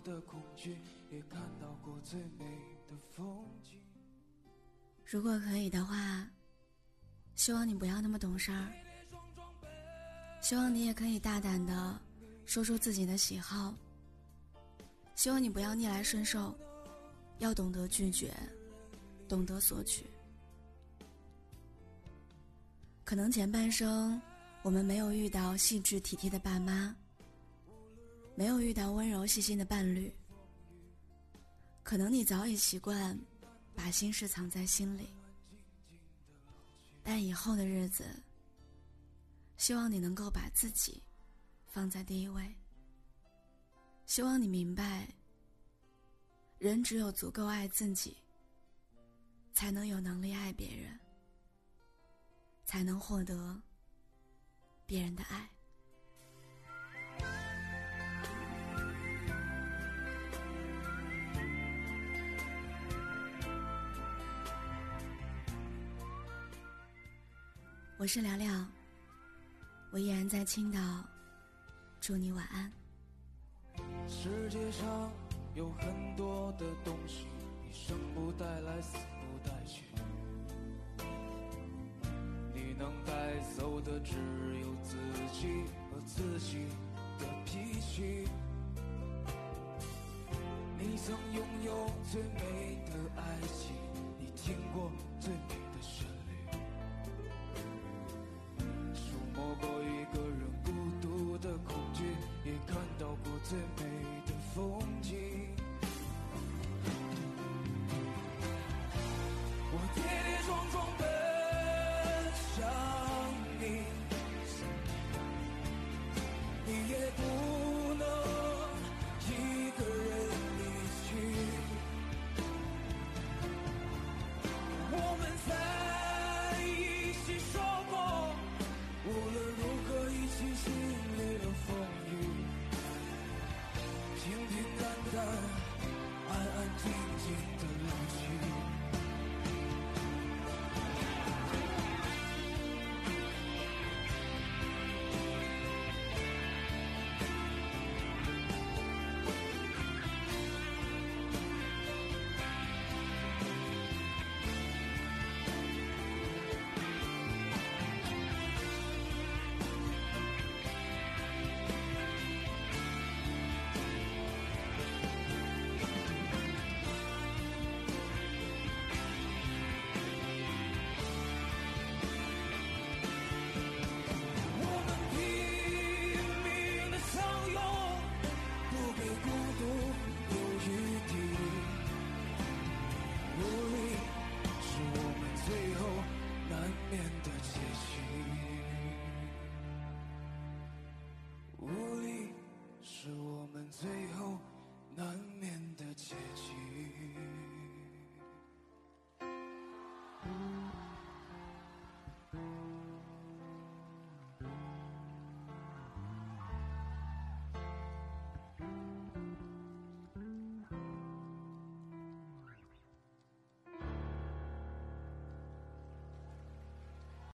的恐惧，也看到过最美的风景。如果可以的话，希望你不要那么懂事儿。希望你也可以大胆的说出自己的喜好。希望你不要逆来顺受，要懂得拒绝，懂得索取。可能前半生我们没有遇到细致体贴的爸妈，没有遇到温柔细心的伴侣。可能你早已习惯把心事藏在心里，但以后的日子。希望你能够把自己放在第一位。希望你明白，人只有足够爱自己，才能有能力爱别人，才能获得别人的爱。我是聊聊。我依然在青岛，祝你晚安。世界上有很多的东西，你生不带来，死不带去。你能带走的只有自己和自己的脾气。你曾拥有最美的爱情，你听过最美。music